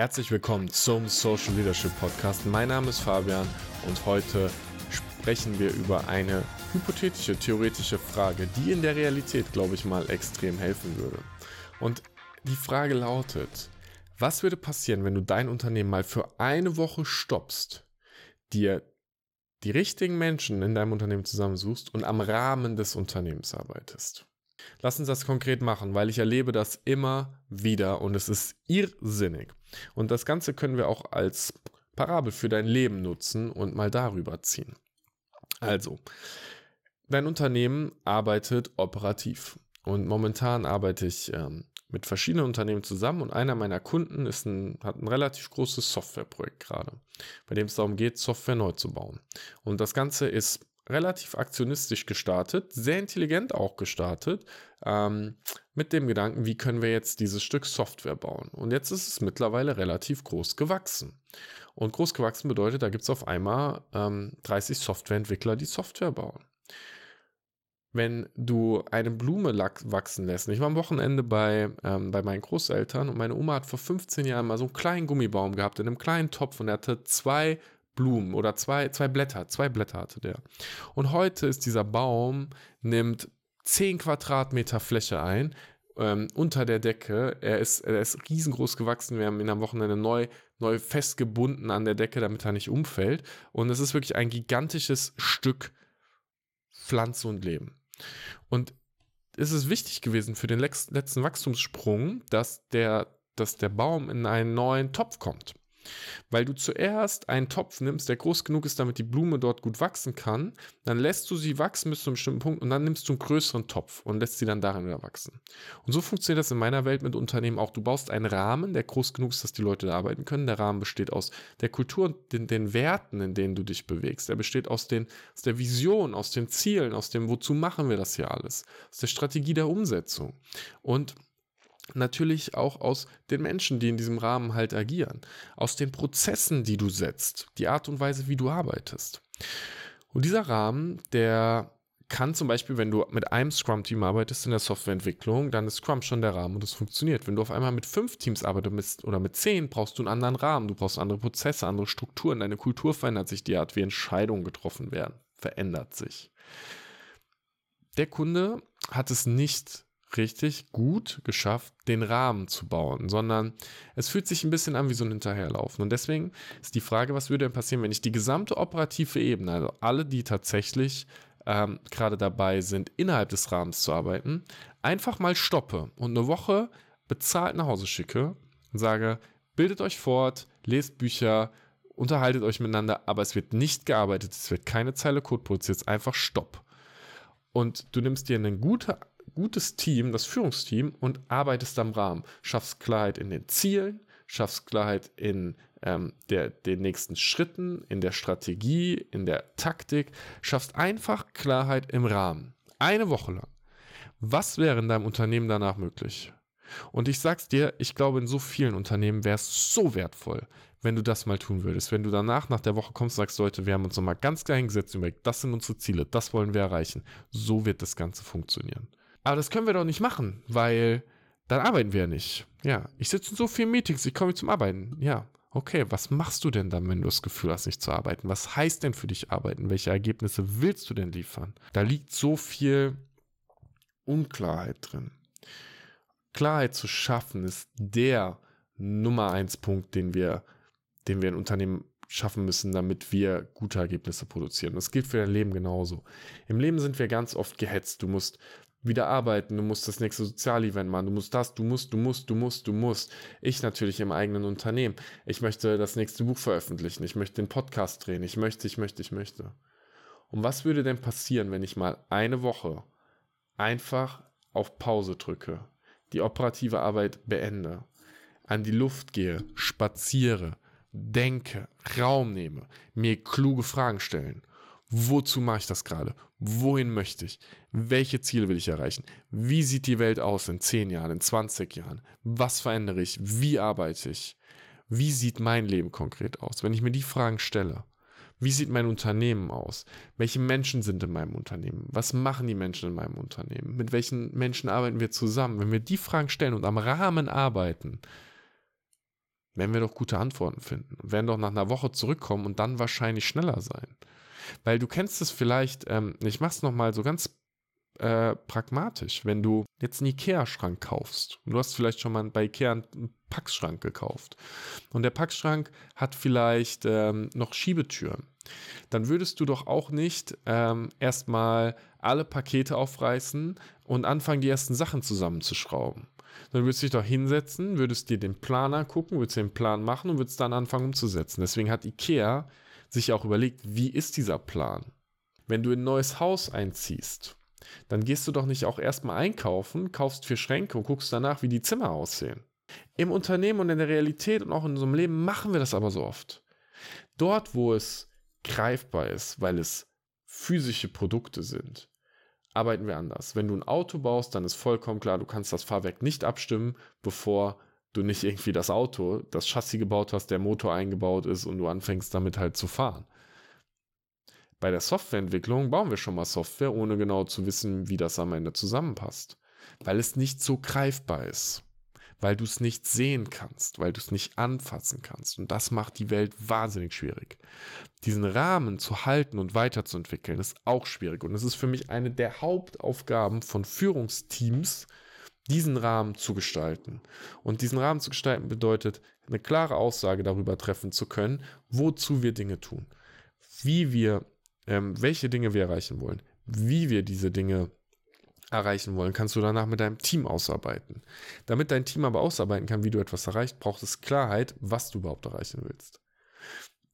Herzlich willkommen zum Social Leadership Podcast. Mein Name ist Fabian und heute sprechen wir über eine hypothetische, theoretische Frage, die in der Realität, glaube ich mal, extrem helfen würde. Und die Frage lautet, was würde passieren, wenn du dein Unternehmen mal für eine Woche stoppst, dir die richtigen Menschen in deinem Unternehmen zusammensuchst und am Rahmen des Unternehmens arbeitest? Lass uns das konkret machen, weil ich erlebe das immer wieder und es ist irrsinnig. Und das Ganze können wir auch als Parabel für dein Leben nutzen und mal darüber ziehen. Also, dein Unternehmen arbeitet operativ und momentan arbeite ich ähm, mit verschiedenen Unternehmen zusammen und einer meiner Kunden ist ein, hat ein relativ großes Softwareprojekt gerade, bei dem es darum geht, Software neu zu bauen. Und das Ganze ist relativ aktionistisch gestartet, sehr intelligent auch gestartet, ähm, mit dem Gedanken, wie können wir jetzt dieses Stück Software bauen. Und jetzt ist es mittlerweile relativ groß gewachsen. Und groß gewachsen bedeutet, da gibt es auf einmal ähm, 30 Softwareentwickler, die Software bauen. Wenn du eine Blume wachsen lässt, ich war am Wochenende bei, ähm, bei meinen Großeltern und meine Oma hat vor 15 Jahren mal so einen kleinen Gummibaum gehabt in einem kleinen Topf und er hatte zwei Blumen oder zwei, zwei Blätter, zwei Blätter hatte der. Und heute ist dieser Baum, nimmt 10 Quadratmeter Fläche ein, ähm, unter der Decke. Er ist, er ist riesengroß gewachsen. Wir haben ihn am Wochenende neu, neu festgebunden an der Decke, damit er nicht umfällt. Und es ist wirklich ein gigantisches Stück Pflanze und Leben. Und es ist wichtig gewesen für den letzten Wachstumssprung, dass der, dass der Baum in einen neuen Topf kommt. Weil du zuerst einen Topf nimmst, der groß genug ist, damit die Blume dort gut wachsen kann, dann lässt du sie wachsen bis zu einem bestimmten Punkt und dann nimmst du einen größeren Topf und lässt sie dann darin wieder wachsen. Und so funktioniert das in meiner Welt mit Unternehmen auch. Du baust einen Rahmen, der groß genug ist, dass die Leute da arbeiten können. Der Rahmen besteht aus der Kultur und den, den Werten, in denen du dich bewegst. Er besteht aus, den, aus der Vision, aus den Zielen, aus dem, wozu machen wir das hier alles, aus der Strategie der Umsetzung. Und natürlich auch aus den Menschen, die in diesem Rahmen halt agieren, aus den Prozessen, die du setzt, die Art und Weise, wie du arbeitest. Und dieser Rahmen, der kann zum Beispiel, wenn du mit einem Scrum-Team arbeitest in der Softwareentwicklung, dann ist Scrum schon der Rahmen und es funktioniert. Wenn du auf einmal mit fünf Teams arbeitest oder mit zehn, brauchst du einen anderen Rahmen. Du brauchst andere Prozesse, andere Strukturen. Deine Kultur verändert sich, die Art, wie Entscheidungen getroffen werden, verändert sich. Der Kunde hat es nicht richtig gut geschafft, den Rahmen zu bauen, sondern es fühlt sich ein bisschen an wie so ein Hinterherlaufen. Und deswegen ist die Frage, was würde denn passieren, wenn ich die gesamte operative Ebene, also alle, die tatsächlich ähm, gerade dabei sind, innerhalb des Rahmens zu arbeiten, einfach mal stoppe und eine Woche bezahlt nach Hause schicke und sage, bildet euch fort, lest Bücher, unterhaltet euch miteinander, aber es wird nicht gearbeitet, es wird keine Zeile Code produziert, einfach Stopp. Und du nimmst dir eine gute gutes Team, das Führungsteam und arbeitest am Rahmen. Schaffst Klarheit in den Zielen, schaffst Klarheit in ähm, der, den nächsten Schritten, in der Strategie, in der Taktik, schaffst einfach Klarheit im Rahmen. Eine Woche lang. Was wäre in deinem Unternehmen danach möglich? Und ich sag's dir, ich glaube, in so vielen Unternehmen wäre es so wertvoll, wenn du das mal tun würdest. Wenn du danach nach der Woche kommst und sagst, Leute, wir haben uns nochmal ganz klar hingesetzt und überlegt, das sind unsere Ziele, das wollen wir erreichen. So wird das Ganze funktionieren. Aber das können wir doch nicht machen, weil dann arbeiten wir ja nicht. Ja, ich sitze in so vielen Meetings, ich komme nicht zum Arbeiten. Ja, okay, was machst du denn dann, wenn du das Gefühl hast, nicht zu arbeiten? Was heißt denn für dich arbeiten? Welche Ergebnisse willst du denn liefern? Da liegt so viel Unklarheit drin. Klarheit zu schaffen ist der Nummer eins Punkt, den wir, den wir in Unternehmen schaffen müssen, damit wir gute Ergebnisse produzieren. Das gilt für dein Leben genauso. Im Leben sind wir ganz oft gehetzt. Du musst wieder arbeiten, du musst das nächste Sozialevent machen, du musst das, du musst, du musst, du musst, du musst. Ich natürlich im eigenen Unternehmen. Ich möchte das nächste Buch veröffentlichen, ich möchte den Podcast drehen, ich möchte, ich möchte, ich möchte. Und was würde denn passieren, wenn ich mal eine Woche einfach auf Pause drücke, die operative Arbeit beende, an die Luft gehe, spaziere, denke, Raum nehme, mir kluge Fragen stellen Wozu mache ich das gerade? Wohin möchte ich? Welche Ziele will ich erreichen? Wie sieht die Welt aus in 10 Jahren, in 20 Jahren? Was verändere ich? Wie arbeite ich? Wie sieht mein Leben konkret aus? Wenn ich mir die Fragen stelle, wie sieht mein Unternehmen aus? Welche Menschen sind in meinem Unternehmen? Was machen die Menschen in meinem Unternehmen? Mit welchen Menschen arbeiten wir zusammen? Wenn wir die Fragen stellen und am Rahmen arbeiten, werden wir doch gute Antworten finden und werden doch nach einer Woche zurückkommen und dann wahrscheinlich schneller sein. Weil du kennst es vielleicht, ähm, ich mach's nochmal so ganz äh, pragmatisch, wenn du jetzt einen Ikea-Schrank kaufst. Du hast vielleicht schon mal bei Ikea einen Packschrank gekauft und der Packschrank hat vielleicht ähm, noch Schiebetüren. Dann würdest du doch auch nicht ähm, erstmal alle Pakete aufreißen und anfangen, die ersten Sachen zusammenzuschrauben. Dann würdest du dich doch hinsetzen, würdest dir den Plan angucken, würdest den Plan machen und würdest dann anfangen umzusetzen. Deswegen hat IKEA sich auch überlegt, wie ist dieser Plan? Wenn du in ein neues Haus einziehst, dann gehst du doch nicht auch erstmal einkaufen, kaufst vier Schränke und guckst danach, wie die Zimmer aussehen. Im Unternehmen und in der Realität und auch in unserem Leben machen wir das aber so oft. Dort, wo es greifbar ist, weil es physische Produkte sind, arbeiten wir anders. Wenn du ein Auto baust, dann ist vollkommen klar, du kannst das Fahrwerk nicht abstimmen, bevor du nicht irgendwie das Auto, das Chassis gebaut hast, der Motor eingebaut ist und du anfängst damit halt zu fahren. Bei der Softwareentwicklung bauen wir schon mal Software, ohne genau zu wissen, wie das am Ende zusammenpasst, weil es nicht so greifbar ist weil du es nicht sehen kannst, weil du es nicht anfassen kannst. Und das macht die Welt wahnsinnig schwierig. Diesen Rahmen zu halten und weiterzuentwickeln, ist auch schwierig. Und es ist für mich eine der Hauptaufgaben von Führungsteams, diesen Rahmen zu gestalten. Und diesen Rahmen zu gestalten bedeutet, eine klare Aussage darüber treffen zu können, wozu wir Dinge tun, wie wir, ähm, welche Dinge wir erreichen wollen, wie wir diese Dinge erreichen wollen, kannst du danach mit deinem Team ausarbeiten. Damit dein Team aber ausarbeiten kann, wie du etwas erreicht, braucht es Klarheit, was du überhaupt erreichen willst.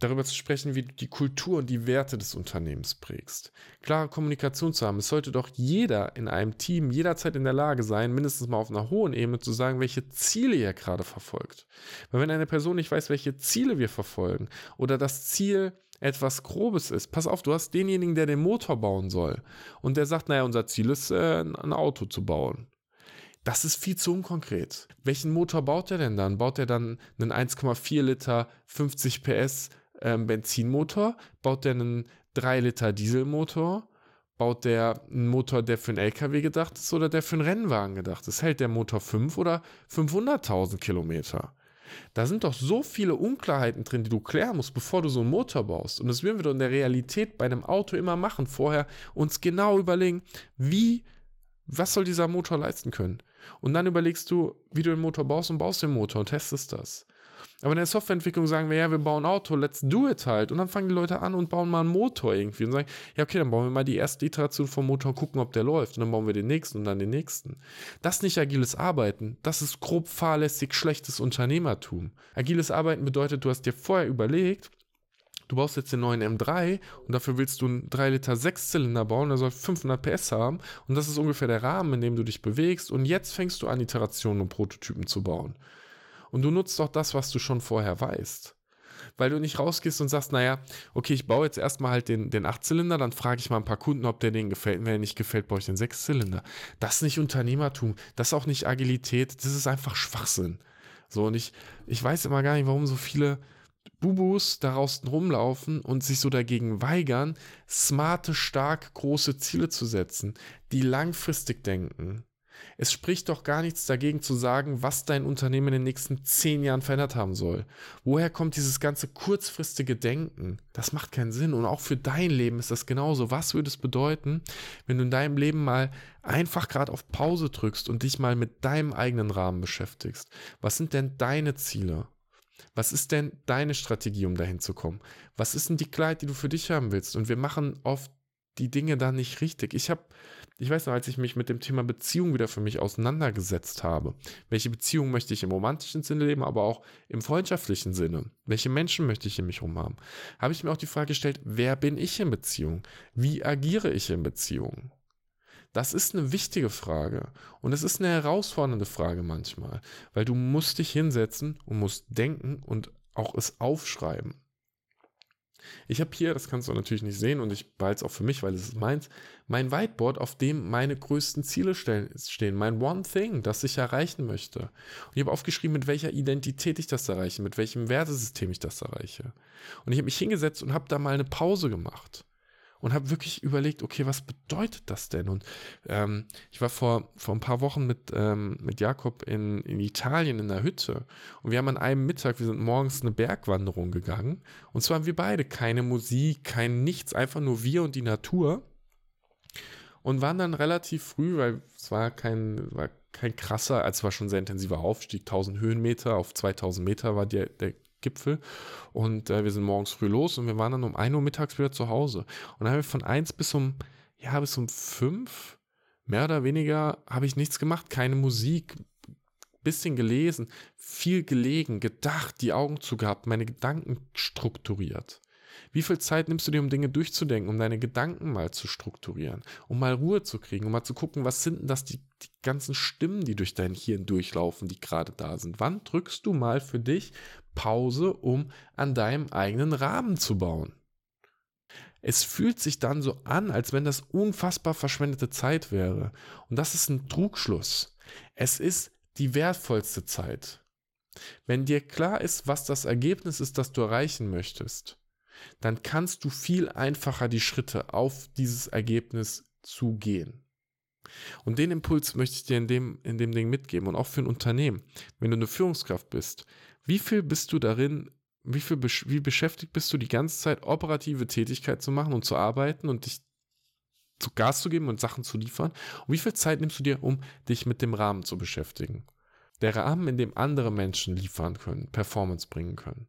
Darüber zu sprechen, wie du die Kultur und die Werte des Unternehmens prägst. Klare Kommunikation zu haben. Es sollte doch jeder in einem Team jederzeit in der Lage sein, mindestens mal auf einer hohen Ebene zu sagen, welche Ziele er gerade verfolgt. Weil wenn eine Person nicht weiß, welche Ziele wir verfolgen oder das Ziel etwas Grobes ist. Pass auf, du hast denjenigen, der den Motor bauen soll. Und der sagt, naja, unser Ziel ist, äh, ein Auto zu bauen. Das ist viel zu unkonkret. Welchen Motor baut er denn dann? Baut er dann einen 1,4 Liter 50 PS ähm, Benzinmotor? Baut er einen 3 Liter Dieselmotor? Baut der einen Motor, der für einen LKW gedacht ist oder der für einen Rennwagen gedacht ist? Hält der Motor 5 oder 500.000 Kilometer? Da sind doch so viele Unklarheiten drin, die du klären musst, bevor du so einen Motor baust. Und das würden wir doch in der Realität bei einem Auto immer machen. Vorher uns genau überlegen, wie, was soll dieser Motor leisten können? Und dann überlegst du, wie du den Motor baust und baust den Motor und testest das. Aber in der Softwareentwicklung sagen wir, ja, wir bauen Auto, let's do it halt. Und dann fangen die Leute an und bauen mal einen Motor irgendwie und sagen, ja, okay, dann bauen wir mal die erste Iteration vom Motor, gucken, ob der läuft. Und dann bauen wir den nächsten und dann den nächsten. Das ist nicht agiles Arbeiten. Das ist grob fahrlässig schlechtes Unternehmertum. Agiles Arbeiten bedeutet, du hast dir vorher überlegt, Du baust jetzt den neuen M3 und dafür willst du einen 3 Liter Sechszylinder bauen, der soll 500 PS haben und das ist ungefähr der Rahmen, in dem du dich bewegst und jetzt fängst du an, Iterationen und Prototypen zu bauen. Und du nutzt doch das, was du schon vorher weißt. Weil du nicht rausgehst und sagst, naja, okay, ich baue jetzt erstmal halt den, den Achtzylinder, dann frage ich mal ein paar Kunden, ob der denen gefällt. Wenn er nicht gefällt, baue ich den Sechszylinder. Das ist nicht Unternehmertum, das ist auch nicht Agilität, das ist einfach Schwachsinn. So, und ich, ich weiß immer gar nicht, warum so viele Bubus da draußen rumlaufen und sich so dagegen weigern, smarte, stark, große Ziele zu setzen, die langfristig denken. Es spricht doch gar nichts dagegen zu sagen, was dein Unternehmen in den nächsten zehn Jahren verändert haben soll. Woher kommt dieses ganze kurzfristige Denken? Das macht keinen Sinn. Und auch für dein Leben ist das genauso. Was würde es bedeuten, wenn du in deinem Leben mal einfach gerade auf Pause drückst und dich mal mit deinem eigenen Rahmen beschäftigst? Was sind denn deine Ziele? Was ist denn deine Strategie, um dahin zu kommen? Was ist denn die Klarheit, die du für dich haben willst? Und wir machen oft die Dinge da nicht richtig. Ich habe ich weiß noch, als ich mich mit dem Thema Beziehung wieder für mich auseinandergesetzt habe, welche Beziehung möchte ich im romantischen Sinne leben, aber auch im freundschaftlichen Sinne, welche Menschen möchte ich in mich rum haben, habe ich mir auch die Frage gestellt, wer bin ich in Beziehung? Wie agiere ich in Beziehung? Das ist eine wichtige Frage und es ist eine herausfordernde Frage manchmal, weil du musst dich hinsetzen und musst denken und auch es aufschreiben. Ich habe hier, das kannst du natürlich nicht sehen und ich behalte es auch für mich, weil es ist meins, mein Whiteboard, auf dem meine größten Ziele stehen, mein One Thing, das ich erreichen möchte. Und ich habe aufgeschrieben, mit welcher Identität ich das erreiche, mit welchem Wertesystem ich das erreiche. Und ich habe mich hingesetzt und habe da mal eine Pause gemacht und habe wirklich überlegt, okay, was bedeutet das denn? Und ähm, ich war vor, vor ein paar Wochen mit, ähm, mit Jakob in, in Italien in der Hütte und wir haben an einem Mittag, wir sind morgens eine Bergwanderung gegangen und zwar haben wir beide keine Musik, kein nichts, einfach nur wir und die Natur und waren dann relativ früh, weil es war kein, war kein krasser, als es war schon sehr intensiver Aufstieg, 1000 Höhenmeter auf 2000 Meter war der, der Gipfel. Und äh, wir sind morgens früh los und wir waren dann um 1 Uhr mittags wieder zu Hause. Und dann haben wir von 1 bis um, ja, bis um 5, mehr oder weniger, habe ich nichts gemacht. Keine Musik, bisschen gelesen, viel gelegen, gedacht, die Augen zu gehabt, meine Gedanken strukturiert. Wie viel Zeit nimmst du dir, um Dinge durchzudenken, um deine Gedanken mal zu strukturieren, um mal Ruhe zu kriegen, um mal zu gucken, was sind denn das die, die ganzen Stimmen, die durch dein Hirn durchlaufen, die gerade da sind? Wann drückst du mal für dich Pause, um an deinem eigenen Rahmen zu bauen? Es fühlt sich dann so an, als wenn das unfassbar verschwendete Zeit wäre. Und das ist ein Trugschluss. Es ist die wertvollste Zeit. Wenn dir klar ist, was das Ergebnis ist, das du erreichen möchtest, dann kannst du viel einfacher die Schritte auf dieses Ergebnis zugehen. Und den Impuls möchte ich dir in dem, in dem Ding mitgeben und auch für ein Unternehmen. Wenn du eine Führungskraft bist, wie viel bist du darin, wie viel wie beschäftigt bist du die ganze Zeit operative Tätigkeit zu machen und zu arbeiten und dich zu Gas zu geben und Sachen zu liefern? Und wie viel Zeit nimmst du dir, um dich mit dem Rahmen zu beschäftigen? Der Rahmen, in dem andere Menschen liefern können, Performance bringen können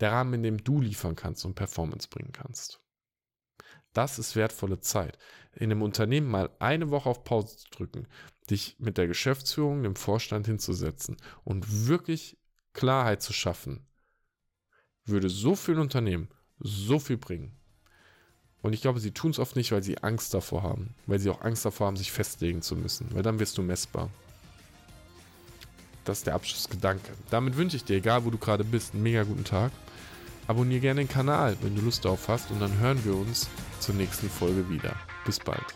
der Rahmen, in dem du liefern kannst und Performance bringen kannst. Das ist wertvolle Zeit. In einem Unternehmen mal eine Woche auf Pause zu drücken, dich mit der Geschäftsführung, dem Vorstand hinzusetzen und wirklich Klarheit zu schaffen, würde so viel Unternehmen so viel bringen. Und ich glaube, sie tun es oft nicht, weil sie Angst davor haben, weil sie auch Angst davor haben, sich festlegen zu müssen, weil dann wirst du messbar. Das ist der Abschlussgedanke. Damit wünsche ich dir, egal wo du gerade bist, einen mega guten Tag. Abonniere gerne den Kanal, wenn du Lust darauf hast und dann hören wir uns zur nächsten Folge wieder. Bis bald.